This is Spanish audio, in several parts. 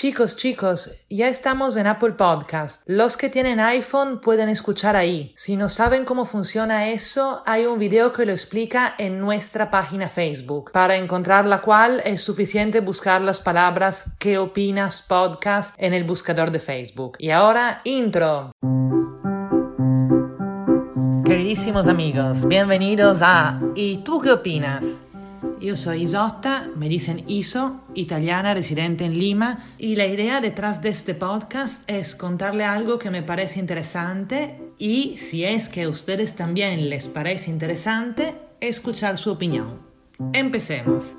Chicos, chicos, ya estamos en Apple Podcast. Los que tienen iPhone pueden escuchar ahí. Si no saben cómo funciona eso, hay un video que lo explica en nuestra página Facebook, para encontrar la cual es suficiente buscar las palabras ¿Qué opinas podcast en el buscador de Facebook. Y ahora, intro. Queridísimos amigos, bienvenidos a ¿Y tú qué opinas? Yo soy Isotta, me dicen Iso, italiana residente en Lima, y la idea detrás de este podcast es contarle algo que me parece interesante y, si es que a ustedes también les parece interesante, escuchar su opinión. Empecemos.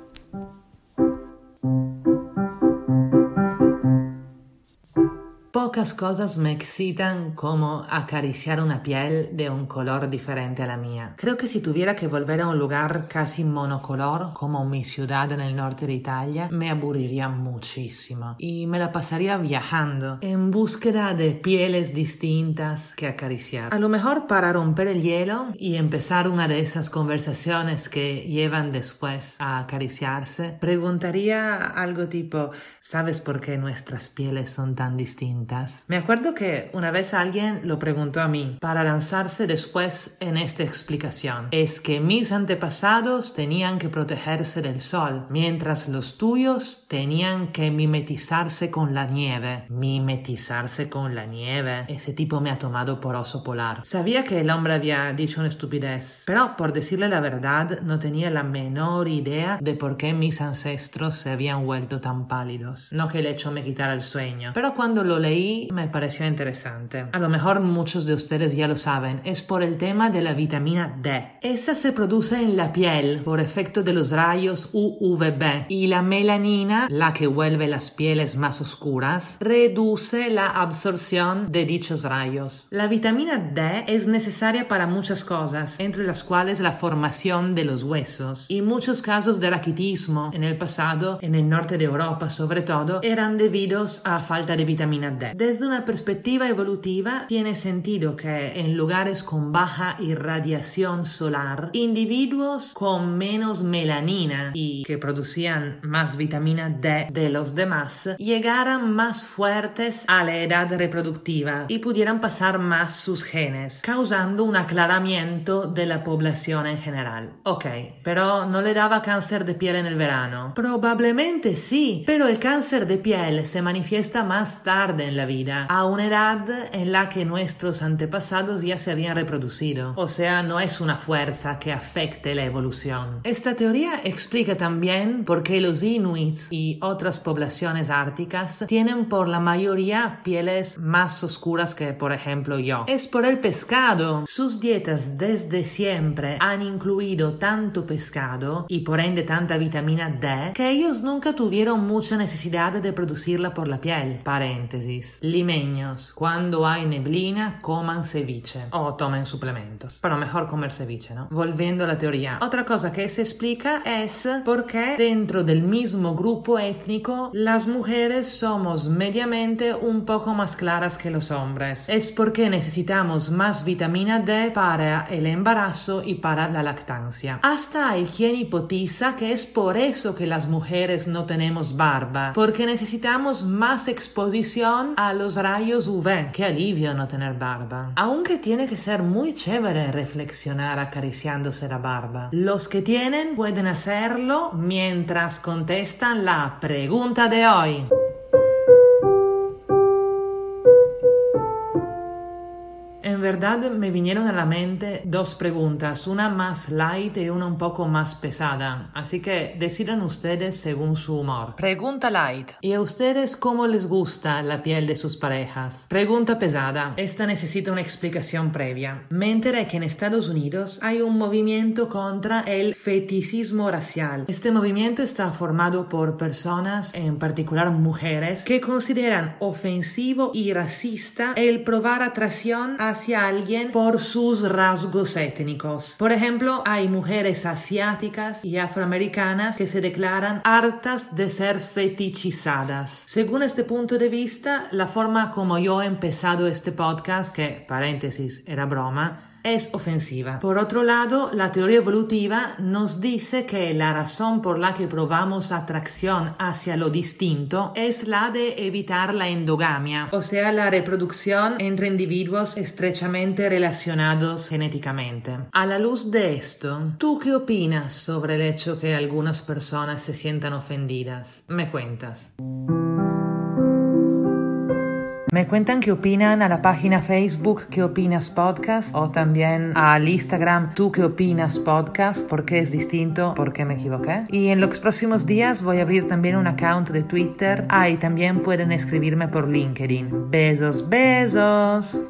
Pocas cosas me excitan como acariciar una piel de un color diferente a la mía. Creo que si tuviera que volver a un lugar casi monocolor como mi ciudad en el norte de Italia, me aburriría muchísimo y me la pasaría viajando en búsqueda de pieles distintas que acariciar. A lo mejor para romper el hielo y empezar una de esas conversaciones que llevan después a acariciarse, preguntaría algo tipo, ¿sabes por qué nuestras pieles son tan distintas? Me acuerdo que una vez alguien lo preguntó a mí para lanzarse después en esta explicación. Es que mis antepasados tenían que protegerse del sol, mientras los tuyos tenían que mimetizarse con la nieve. Mimetizarse con la nieve. Ese tipo me ha tomado por oso polar. Sabía que el hombre había dicho una estupidez, pero por decirle la verdad no tenía la menor idea de por qué mis ancestros se habían vuelto tan pálidos. No que el hecho me quitara el sueño, pero cuando lo leí me pareció interesante. A lo mejor muchos de ustedes ya lo saben, es por el tema de la vitamina D. Esa se produce en la piel por efecto de los rayos UVB y la melanina, la que vuelve las pieles más oscuras, reduce la absorción de dichos rayos. La vitamina D es necesaria para muchas cosas, entre las cuales la formación de los huesos. Y muchos casos de raquitismo en el pasado, en el norte de Europa sobre todo, eran debidos a falta de vitamina D. Desde una perspectiva evolutiva, tiene sentido que en lugares con baja irradiación solar, individuos con menos melanina y que producían más vitamina D de los demás, llegaran más fuertes a la edad reproductiva y pudieran pasar más sus genes, causando un aclaramiento de la población en general. Ok, pero no le daba cáncer de piel en el verano. Probablemente sí, pero el cáncer de piel se manifiesta más tarde la vida, a una edad en la que nuestros antepasados ya se habían reproducido. O sea, no es una fuerza que afecte la evolución. Esta teoría explica también por qué los inuits y otras poblaciones árticas tienen por la mayoría pieles más oscuras que, por ejemplo, yo. Es por el pescado. Sus dietas desde siempre han incluido tanto pescado y por ende tanta vitamina D que ellos nunca tuvieron mucha necesidad de producirla por la piel. Limeños, cuando hay neblina, coman ceviche o tomen suplementos. Pero mejor comer ceviche, ¿no? Volviendo a la teoría. Otra cosa que se explica es por qué dentro del mismo grupo étnico las mujeres somos mediamente un poco más claras que los hombres. Es porque necesitamos más vitamina D para el embarazo y para la lactancia. Hasta hay quien hipotiza que es por eso que las mujeres no tenemos barba, porque necesitamos más exposición a los rayos UV. Qué alivio no tener barba. Aunque tiene que ser muy chévere reflexionar acariciándose la barba. Los que tienen pueden hacerlo mientras contestan la pregunta de hoy. En verdad me vinieron a la mente dos preguntas, una más light y una un poco más pesada, así que decidan ustedes según su humor. Pregunta light. ¿Y a ustedes cómo les gusta la piel de sus parejas? Pregunta pesada. Esta necesita una explicación previa. Me enteré que en Estados Unidos hay un movimiento contra el feticismo racial. Este movimiento está formado por personas, en particular mujeres, que consideran ofensivo y racista el probar atracción a hacia alguien por sus rasgos étnicos. Por ejemplo, hay mujeres asiáticas y afroamericanas que se declaran hartas de ser fetichizadas. Según este punto de vista, la forma como yo he empezado este podcast, que paréntesis era broma, es ofensiva. Por otro lado, la teoría evolutiva nos dice que la razón por la que probamos atracción hacia lo distinto es la de evitar la endogamia, o sea, la reproducción entre individuos estrechamente relacionados genéticamente. A la luz de esto, ¿tú qué opinas sobre el hecho que algunas personas se sientan ofendidas? Me cuentas. Me cuentan qué opinan a la página Facebook ¿Qué opinas podcast? o también al Instagram Tú qué opinas podcast, porque es distinto, porque me equivoqué. Y en los próximos días voy a abrir también un account de Twitter. Ah, y también pueden escribirme por LinkedIn. Besos, besos.